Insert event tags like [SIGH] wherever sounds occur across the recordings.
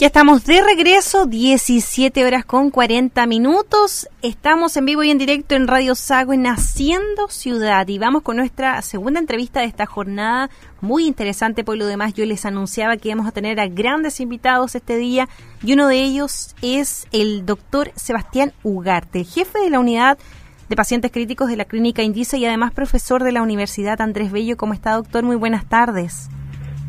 Ya estamos de regreso, 17 horas con 40 minutos. Estamos en vivo y en directo en Radio Sago en Haciendo Ciudad y vamos con nuestra segunda entrevista de esta jornada. Muy interesante, por lo demás yo les anunciaba que íbamos a tener a grandes invitados este día y uno de ellos es el doctor Sebastián Ugarte, jefe de la unidad de pacientes críticos de la Clínica Indice y además profesor de la Universidad Andrés Bello. ¿Cómo está, doctor? Muy buenas tardes.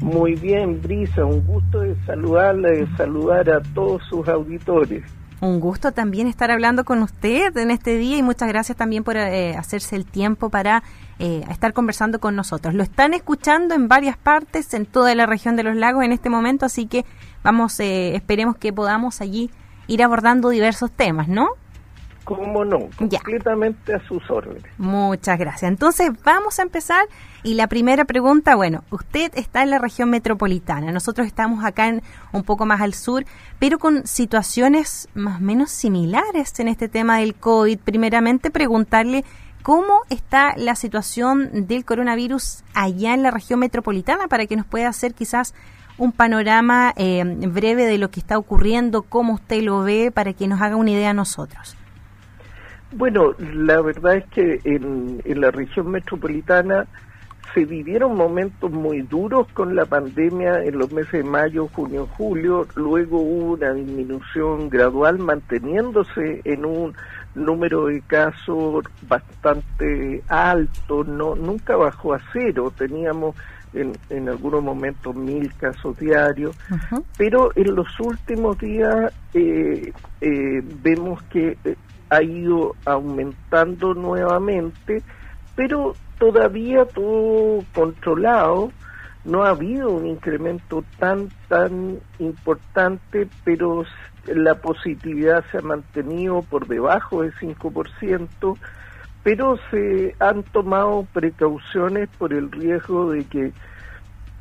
Muy bien, Brisa, un gusto de saludarla, de saludar a todos sus auditores. Un gusto también estar hablando con usted en este día y muchas gracias también por eh, hacerse el tiempo para eh, estar conversando con nosotros. Lo están escuchando en varias partes, en toda la región de los lagos en este momento, así que vamos, eh, esperemos que podamos allí ir abordando diversos temas, ¿no? ¿Cómo no? Completamente a sus órdenes. Muchas gracias. Entonces vamos a empezar y la primera pregunta, bueno, usted está en la región metropolitana, nosotros estamos acá en, un poco más al sur, pero con situaciones más o menos similares en este tema del COVID. Primeramente preguntarle cómo está la situación del coronavirus allá en la región metropolitana para que nos pueda hacer quizás un panorama eh, breve de lo que está ocurriendo, cómo usted lo ve, para que nos haga una idea a nosotros. Bueno, la verdad es que en, la región metropolitana se vivieron momentos muy duros con la pandemia en los meses de mayo, junio, julio, luego hubo una disminución gradual manteniéndose en un número de casos bastante alto, no nunca bajó a cero, teníamos en, en algunos momentos mil casos diarios, pero en los últimos días eh, eh, vemos que eh, ha ido aumentando nuevamente, pero todavía todo controlado, no ha habido un incremento tan, tan importante, pero la positividad se ha mantenido por debajo del 5%, pero se han tomado precauciones por el riesgo de que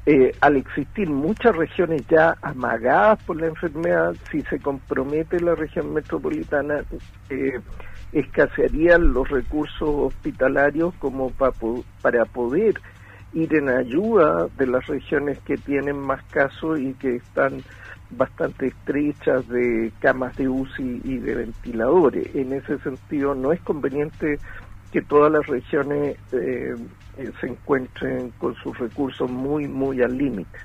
eh, al existir muchas regiones ya amagadas por la enfermedad, si se compromete la región metropolitana, eh, escasearían los recursos hospitalarios como para poder ir en ayuda de las regiones que tienen más casos y que están bastante estrechas de camas de UCI y de ventiladores. En ese sentido, no es conveniente que todas las regiones eh, eh, se encuentren con sus recursos muy, muy al límite.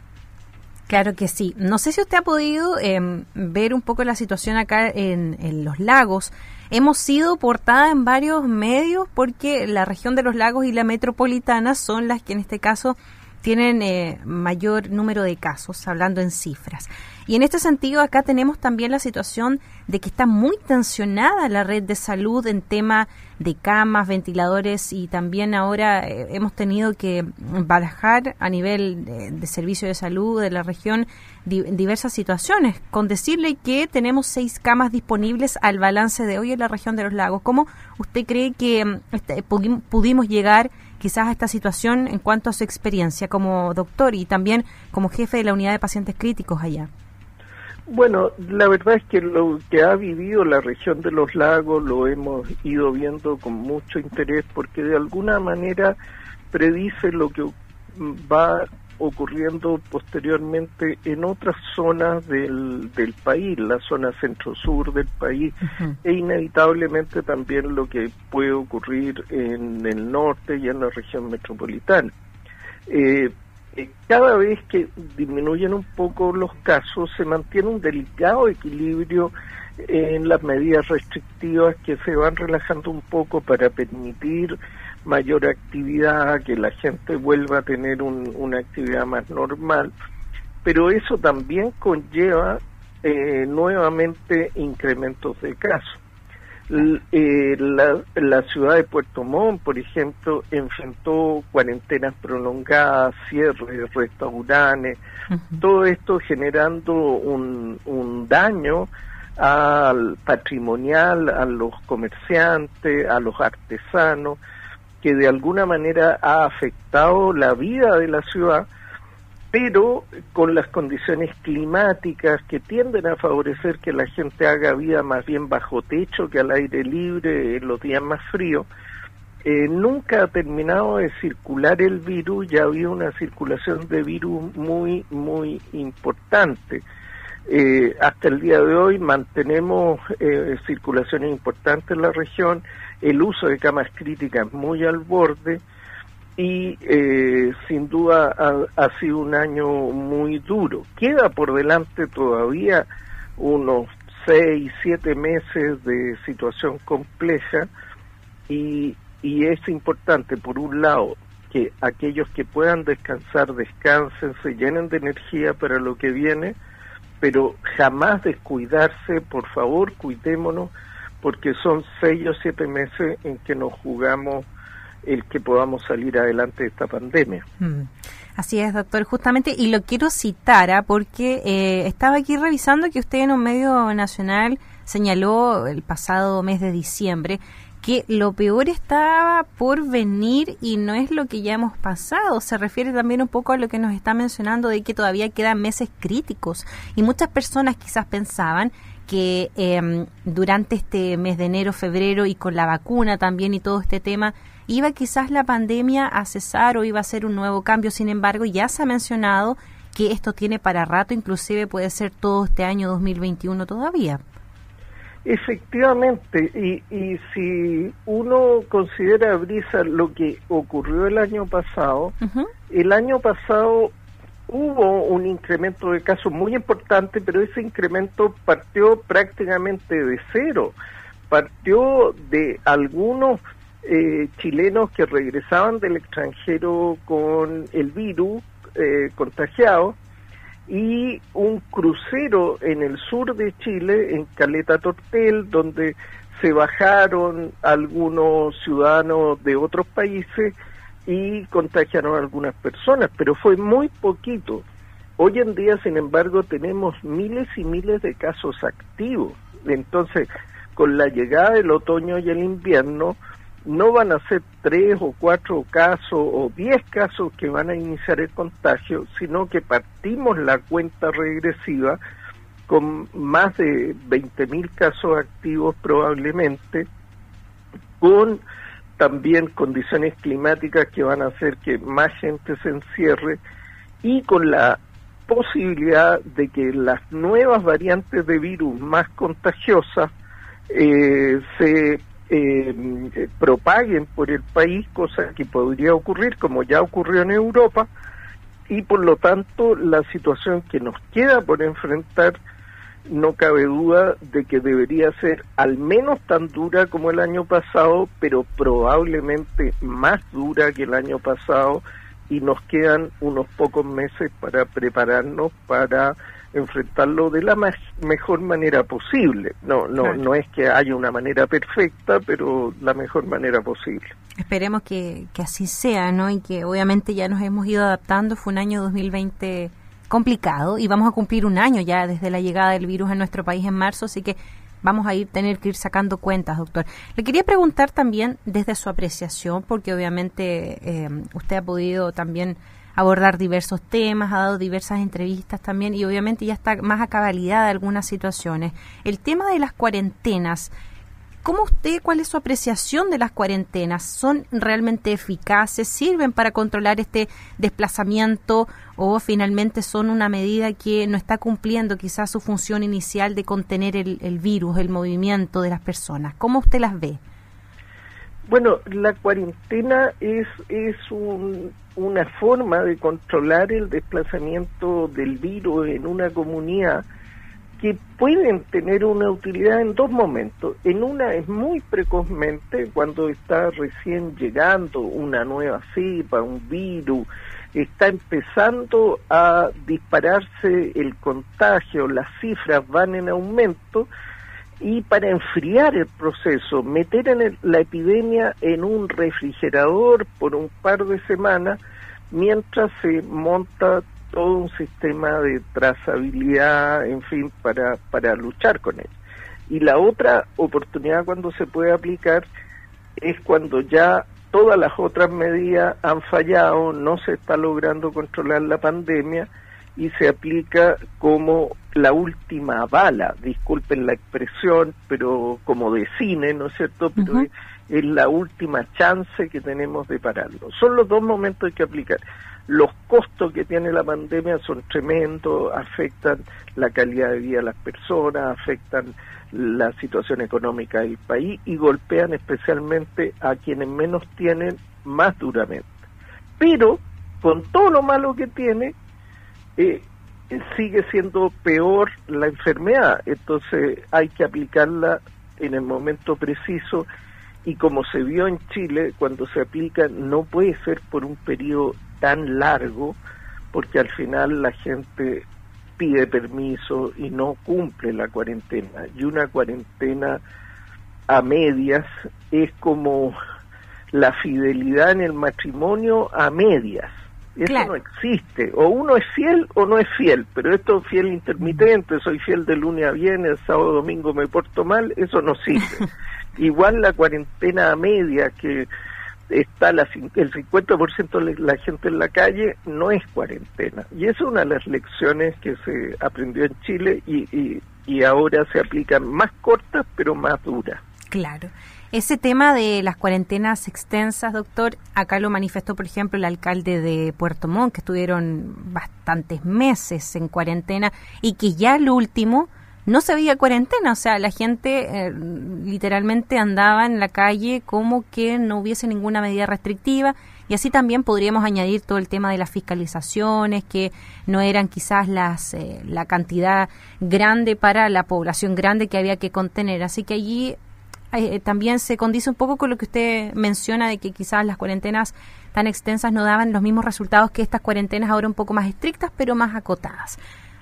Claro que sí. No sé si usted ha podido em, ver un poco la situación acá en, en, los lagos. Hemos sido portada en varios medios porque la región de los lagos y la metropolitana son las que en este caso tienen eh, mayor número de casos, hablando en cifras. Y en este sentido, acá tenemos también la situación de que está muy tensionada la red de salud en tema de camas, ventiladores y también ahora eh, hemos tenido que barajar a nivel de, servicio de salud de la región diversas situaciones, con decirle que tenemos seis camas disponibles al balance de hoy en la región de los lagos. ¿Cómo usted cree que mm, este, pudimos llegar quizás a esta situación en cuanto a su experiencia como doctor y también como jefe de la unidad de pacientes críticos allá? Bueno, la verdad es que lo que ha vivido la región de los lagos lo hemos ido viendo con mucho interés porque de alguna manera predice lo que va ocurriendo posteriormente en otras zonas del, del país, la zona centro-sur del país, e inevitablemente también lo que puede ocurrir en el norte y en la región metropolitana. Eh, eh, cada vez que disminuyen un poco los casos, se mantiene un delicado equilibrio en las medidas restrictivas que se van relajando un poco para permitir mayor actividad, que la gente vuelva a tener una actividad más normal, pero eso también conlleva eh, nuevamente incrementos de casos. Eh, la, la, ciudad de Puerto Montt, por ejemplo, enfrentó cuarentenas prolongadas, cierres, restaurantes, todo esto generando un, un daño al patrimonial, a los comerciantes, a los artesanos, que de alguna manera ha afectado la vida de la ciudad, pero con las condiciones climáticas que tienden a favorecer que la gente haga vida más bien bajo techo que al aire libre en los días más fríos, eh, nunca ha terminado de circular el virus, ya había una circulación de virus muy, muy importante. Eh, hasta el día de hoy mantenemos eh, circulaciones importantes en la región, el uso de camas críticas muy al borde y eh, sin duda ha, sido un año muy duro. Queda por delante todavía unos seis, siete meses de situación compleja y, y es importante, por un lado, que aquellos que puedan descansar descansen, se llenen de energía para lo que viene, pero jamás descuidarse, por favor, cuidémonos, porque son seis o siete meses en que nos jugamos el que podamos salir adelante de esta pandemia. Mm. Así es, doctor, justamente, y lo quiero citar, ¿ah? porque eh, estaba aquí revisando que usted en un medio nacional señaló el pasado mes de diciembre que lo peor estaba por venir y no es lo que ya hemos pasado. Se refiere también un poco a lo que nos está mencionando de que todavía quedan meses críticos y muchas personas quizás pensaban que em, durante este mes de enero, febrero y con la vacuna también y todo este tema, iba quizás la pandemia a cesar o iba a ser un nuevo cambio. Sin embargo, ya se ha mencionado que esto tiene para rato, inclusive puede ser todo este año 2021 todavía. Efectivamente, y, y si uno considera, Brisa, lo que ocurrió el año pasado, el año pasado hubo un incremento de casos muy importante, pero ese incremento partió prácticamente de cero. Partió de algunos eh, chilenos que regresaban del extranjero con el virus eh, contagiado y un crucero en el sur de Chile, en Caleta Tortel, donde se bajaron algunos ciudadanos de otros países y contagiaron a algunas personas, pero fue muy poquito. Hoy en día, sin embargo, tenemos miles y miles de casos activos. Entonces, con la llegada del otoño y el invierno, no van a ser tres o cuatro casos o diez casos que van a iniciar el contagio, sino que partimos la cuenta regresiva con más de 20.000 casos activos probablemente, con también condiciones climáticas que van a hacer que más gente se encierre y con la posibilidad de que las nuevas variantes de virus más contagiosas eh, se eh, propaguen por el país, cosa que podría ocurrir como ya ocurrió en Europa, y por lo tanto la situación que nos queda por enfrentar no cabe duda de que debería ser al menos tan dura como el año pasado, pero probablemente más dura que el año pasado y nos quedan unos pocos meses para prepararnos para enfrentarlo de la mejor manera posible. No, no, no es que haya una manera perfecta, pero la mejor manera posible. Esperemos que, que así sea, ¿no? Y que obviamente ya nos hemos ido adaptando. Fue un año 2020 complicado y vamos a cumplir un año ya desde la llegada del virus a nuestro país en marzo, así que vamos a ir tener que ir sacando cuentas, doctor. Le quería preguntar también desde su apreciación, porque obviamente eh, usted ha podido también abordar diversos temas, ha dado diversas entrevistas también y obviamente ya está más a cabalidad de algunas situaciones. El tema de las cuarentenas, ¿cómo usted, cuál es su apreciación de las cuarentenas? ¿Son realmente eficaces? ¿Sirven para controlar este desplazamiento o finalmente son una medida que no está cumpliendo quizás su función inicial de contener el, el virus, el movimiento de las personas? ¿Cómo usted las ve? Bueno, la cuarentena es, es una forma de controlar el desplazamiento del virus en una comunidad que pueden tener una utilidad en dos momentos. En una es muy precozmente, cuando está recién llegando una nueva cepa, un virus, está empezando a dispararse el contagio, las cifras van en aumento, y para enfriar el proceso, meter en la epidemia en un refrigerador por un par de semanas mientras se monta todo un sistema de trazabilidad, en fin, para, para luchar con él. Y la otra oportunidad cuando se puede aplicar es cuando ya todas las otras medidas han fallado, no se está logrando controlar la pandemia y se aplica como la última bala, disculpen la expresión, pero como de cine, ¿no es cierto? Pero es, la última chance que tenemos de pararlo. Son los dos momentos que hay que aplicar. los costos que tiene la pandemia son tremendos, afectan la calidad de vida de las personas, afectan la situación económica del país y golpean especialmente a quienes menos tienen más duramente. Pero con todo lo malo que tiene, eh, sigue siendo peor la enfermedad, entonces hay que aplicarla en el momento preciso y como se vio en Chile, cuando se aplica no puede ser por un periodo tan largo, porque al final la gente pide permiso y no cumple la cuarentena. Y una cuarentena a medias es como la fidelidad en el matrimonio a medias. Eso no existe. O uno es fiel o no es fiel, pero esto es fiel intermitente, soy fiel de lunes a viernes, sábado domingo me porto mal, eso no sirve. [LAUGHS] Igual la cuarentena media que está la, el 50% de la gente en la calle, no es cuarentena. Y es una de las lecciones que se aprendió en Chile y, y, y ahora se aplican más cortas pero más duras. Claro. Ese tema de las cuarentenas extensas, doctor, acá lo manifestó, por ejemplo, el alcalde de Puerto Montt, que estuvieron bastantes meses en cuarentena y que ya el último no se veía cuarentena, o sea, la gente eh, literalmente andaba en la calle como que no hubiese ninguna medida restrictiva. Y así también podríamos añadir todo el tema de las fiscalizaciones que no eran quizás las eh, la cantidad grande para la población grande que había que contener, así que allí eh, también se condice un poco con lo que usted menciona de que quizás las cuarentenas tan extensas no daban los mismos resultados que estas cuarentenas ahora un poco más estrictas, pero más acotadas.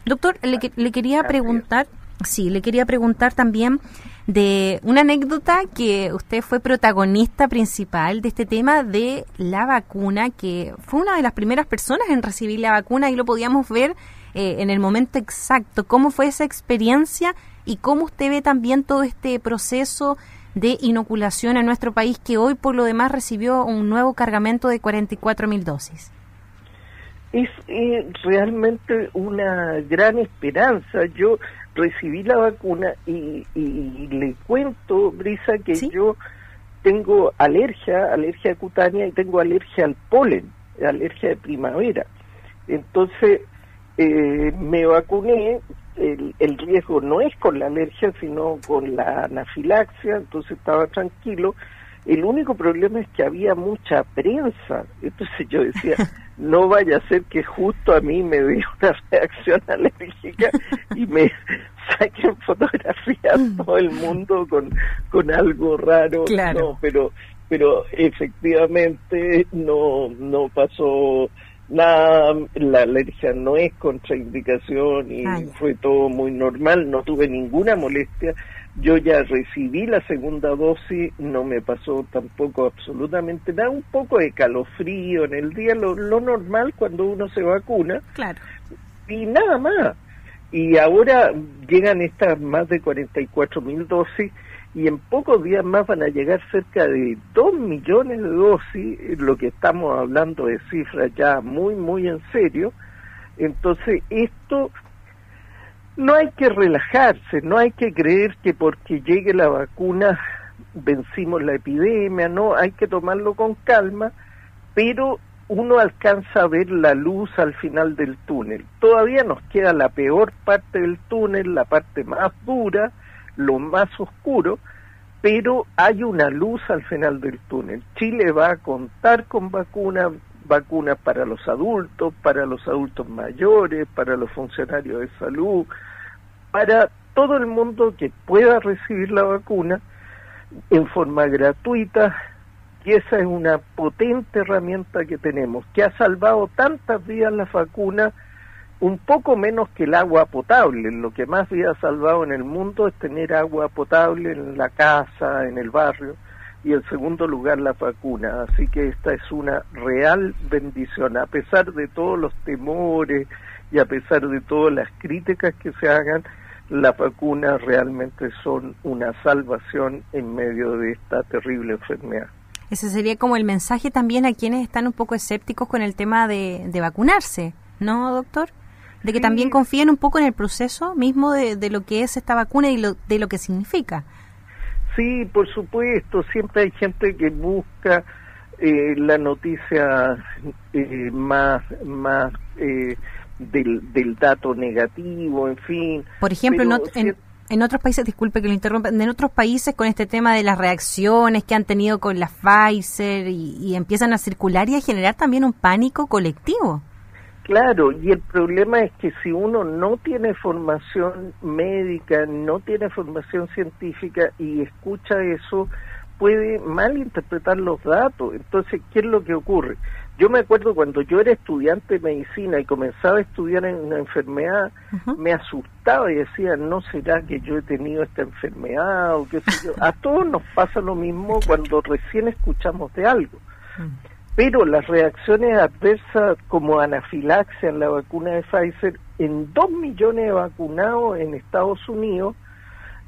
Doctor, le, le quería preguntar, sí, le quería preguntar también de una anécdota que usted fue protagonista principal de este tema de la vacuna, que fue una de las primeras personas en recibir la vacuna y lo podíamos ver eh, en el momento exacto. ¿Cómo fue esa experiencia y cómo usted ve también todo este proceso de inoculación en nuestro país que hoy por lo demás recibió un nuevo cargamento de 44 mil dosis? Es eh, realmente una gran esperanza. Yo recibí la vacuna y, le cuento, Brisa, que yo tengo alergia, alergia cutánea y tengo alergia al polen, alergia de primavera. Entonces eh, me vacuné el, el, riesgo no es con la alergia, sino con la anafilaxia, entonces estaba tranquilo. El único problema es que había mucha prensa, entonces yo decía, [LAUGHS] no vaya a ser que justo a mí me dé una reacción [LAUGHS] alérgica y me [LAUGHS] saquen fotografías todo el mundo con, con algo raro. No, pero, pero efectivamente no, no pasó Nada, la alergia no es contraindicación y ah, fue todo muy normal, no tuve ninguna molestia. Yo ya recibí la segunda dosis, no me pasó tampoco absolutamente nada, un poco de calofrío en el día, lo, lo normal cuando uno se vacuna. Claro. Y nada más. Y ahora llegan estas más de 44 mil dosis y en pocos días más van a llegar cerca de 2 millones de dosis, lo que estamos hablando de cifras ya muy, muy en serio. Entonces, esto no hay que relajarse, no hay que creer que porque llegue la vacuna vencimos la epidemia, no, hay que tomarlo con calma, pero uno alcanza a ver la luz al final del túnel. Todavía nos queda la peor parte del túnel, la parte más dura, lo más oscuro, pero hay una luz al final del túnel. Chile va a contar con vacunas, vacunas para los adultos, para los adultos mayores, para los funcionarios de salud, para todo el mundo que pueda recibir la vacuna en forma gratuita, y esa es una potente herramienta que tenemos, que ha salvado tantas vidas la vacuna un poco menos que el agua potable. Lo que más ha salvado en el mundo es tener agua potable en la casa, en el barrio, y en segundo lugar la vacuna. Así que esta es una real bendición, a pesar de todos los temores y a pesar de todas las críticas que se hagan, las vacunas realmente son una salvación en medio de esta terrible enfermedad. Ese sería como el mensaje también a quienes están un poco escépticos con el tema de, de vacunarse, ¿no, doctor? De que también confíen un poco en el proceso mismo de, de, lo que es esta vacuna y lo, de lo que significa. Sí, por supuesto, siempre hay gente que busca eh, la noticia eh, más, más eh, del, del dato negativo, en fin. Por ejemplo, en, en, otros países, disculpe que lo interrumpa, en otros países con este tema de las reacciones que han tenido con la Pfizer y empiezan a circular y a generar también un pánico colectivo. Claro, y el problema es que si uno no tiene formación médica, no tiene formación científica y escucha eso, puede malinterpretar los datos. Entonces, ¿qué es lo que ocurre? Yo me acuerdo cuando yo era estudiante de medicina y comenzaba a estudiar en una enfermedad, me asustaba y decía, ¿no será que yo he tenido esta enfermedad o qué sé yo? A todos nos pasa lo mismo cuando recién escuchamos de algo. Mm pero las reacciones adversas como anafilaxia en la vacuna de Pfizer, en dos millones de vacunados en Estados Unidos,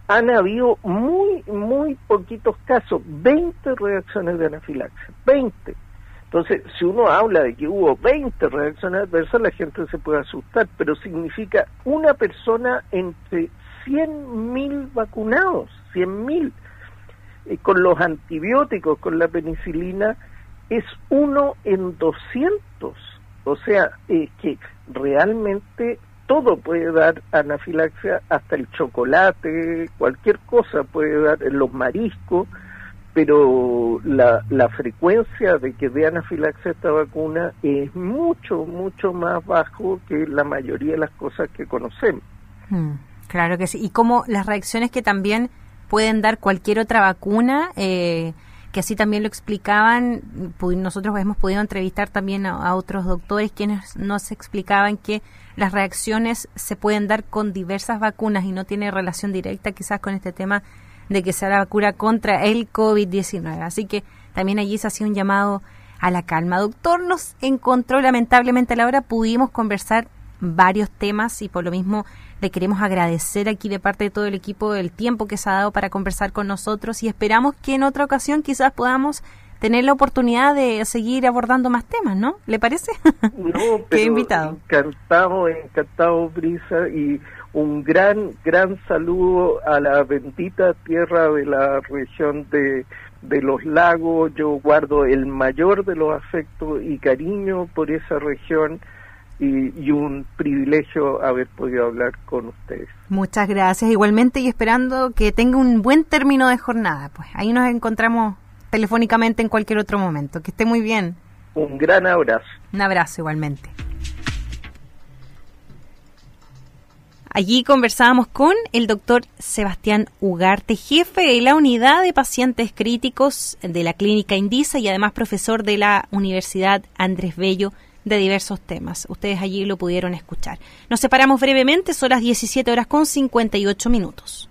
han habido muy, muy poquitos casos, 20 reacciones de anafilaxia, 20. Entonces, si uno habla de que hubo 20 reacciones adversas, la gente se puede asustar, pero significa una persona entre 100.000 vacunados, 100.000. Y con los antibióticos, con la penicilina, es uno en 200. O sea, que realmente todo puede dar anafilaxia, hasta el chocolate, cualquier cosa puede dar, los mariscos, pero la, la frecuencia de que dé anafilaxia esta vacuna es mucho, mucho más bajo que la mayoría de las cosas que conocemos. Hmm, claro que sí. Y como las reacciones que también pueden dar cualquier otra vacuna, eh, que así también lo explicaban, nosotros hemos podido entrevistar también a, otros doctores quienes nos explicaban que las reacciones se pueden dar con diversas vacunas y no tiene relación directa quizás con este tema de que sea la vacuna contra el COVID-19. Así que también allí se hacía un llamado a la calma. Doctor, nos encontró lamentablemente a la hora, pudimos conversar varios temas y por lo mismo le queremos agradecer aquí de parte de todo el equipo el tiempo que se ha dado para conversar con nosotros y esperamos que en otra ocasión quizás podamos tener la oportunidad de seguir abordando más temas, ¿no? ¿Le parece? No, [LAUGHS] pero invitado. Encantado, encantado, Brisa, y un gran, gran saludo a la bendita tierra de la región de, de los lagos. Yo guardo el mayor de los afectos y cariño por esa región y, un privilegio haber podido hablar con ustedes. Muchas gracias, igualmente y esperando que tenga un buen término de jornada. Pues ahí nos encontramos telefónicamente en cualquier otro momento. Que esté muy bien. Un gran abrazo. Un abrazo igualmente. Allí conversábamos con el doctor Sebastián Ugarte, jefe de la unidad de pacientes críticos de la clínica Indisa y además profesor de la Universidad Andrés Bello de diversos temas. Ustedes allí lo pudieron escuchar. Nos separamos brevemente, son las 17 horas con 58 minutos.